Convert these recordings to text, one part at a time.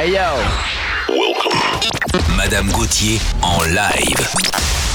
Hey yo! Madame Gauthier en live.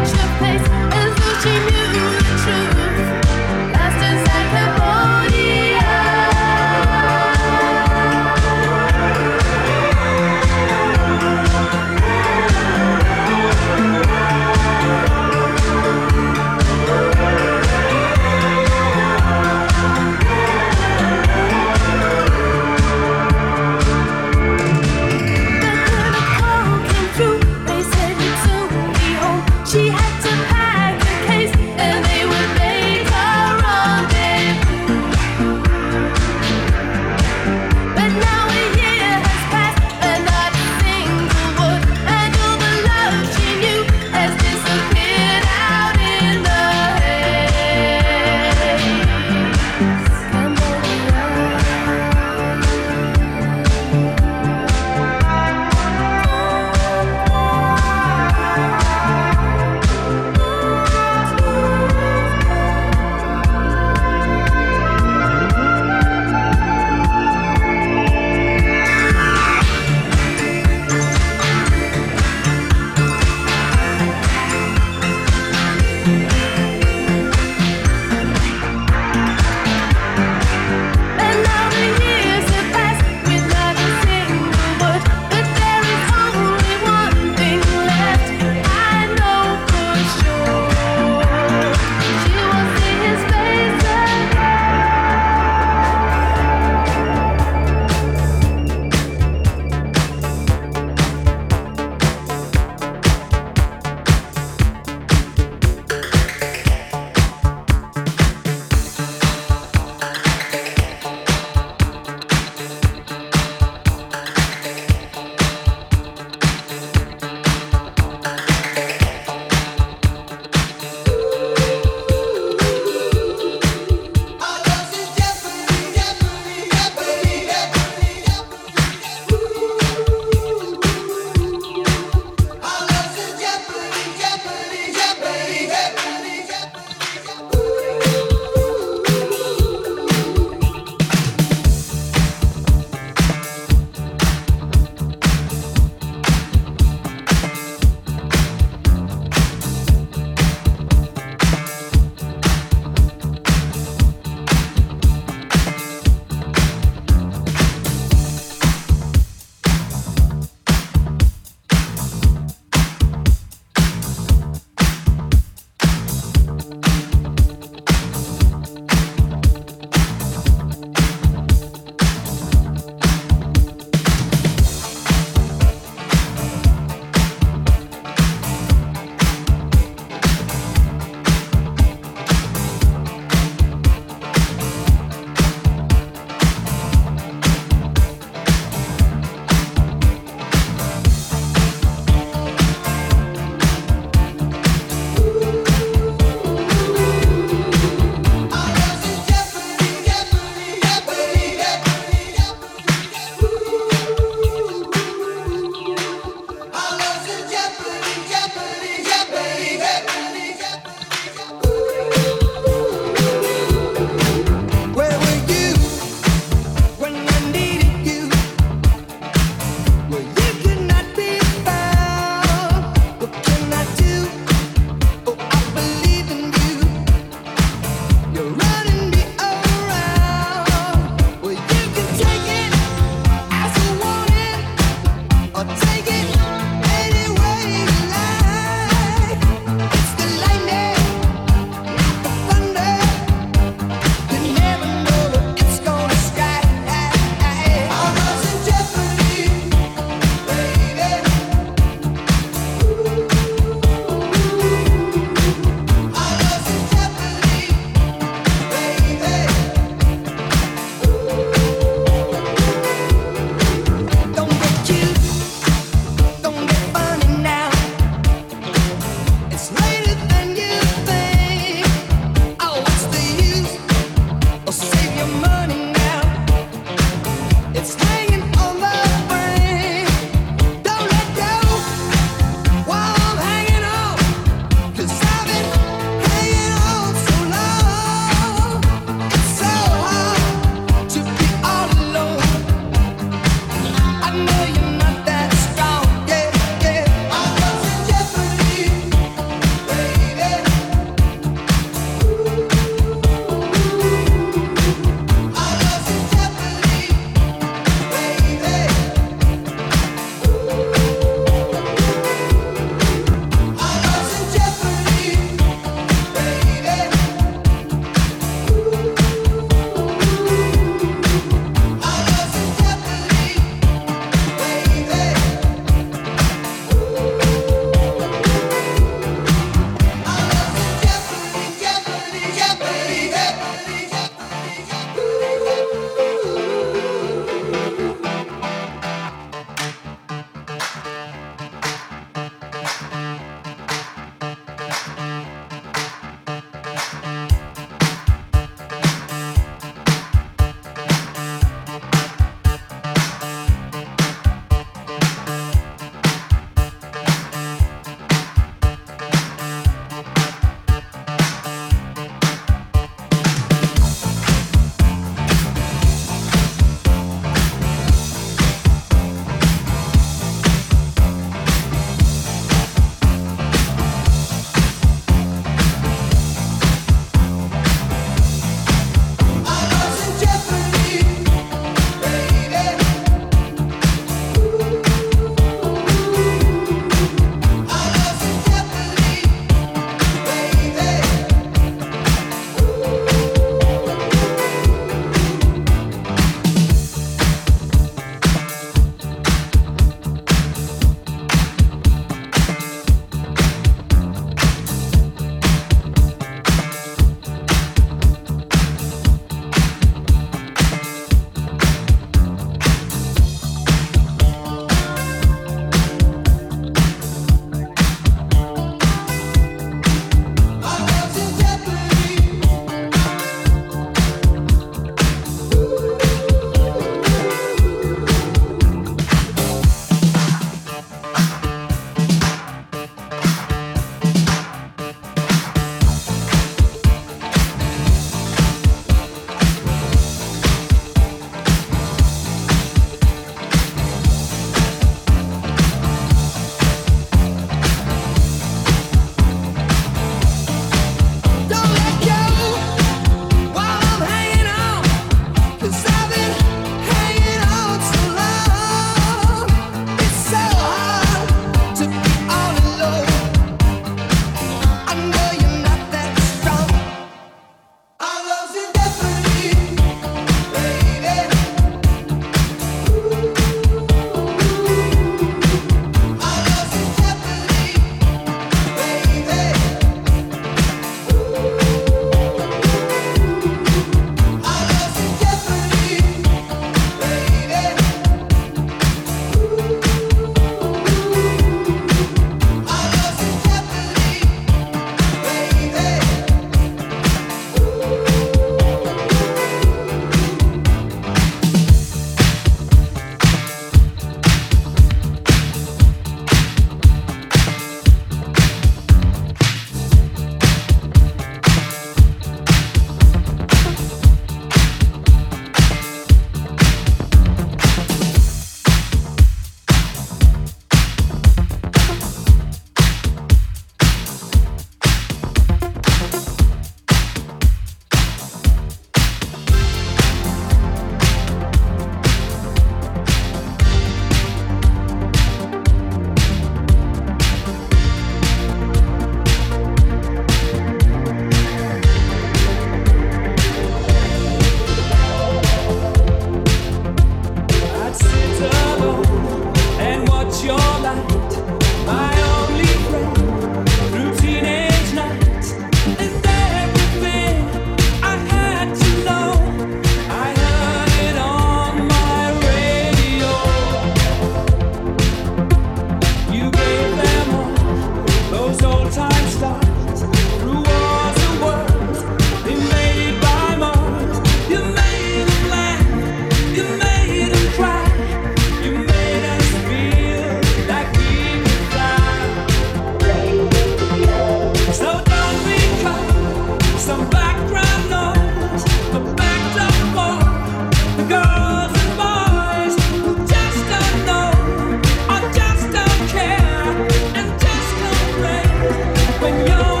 朋友。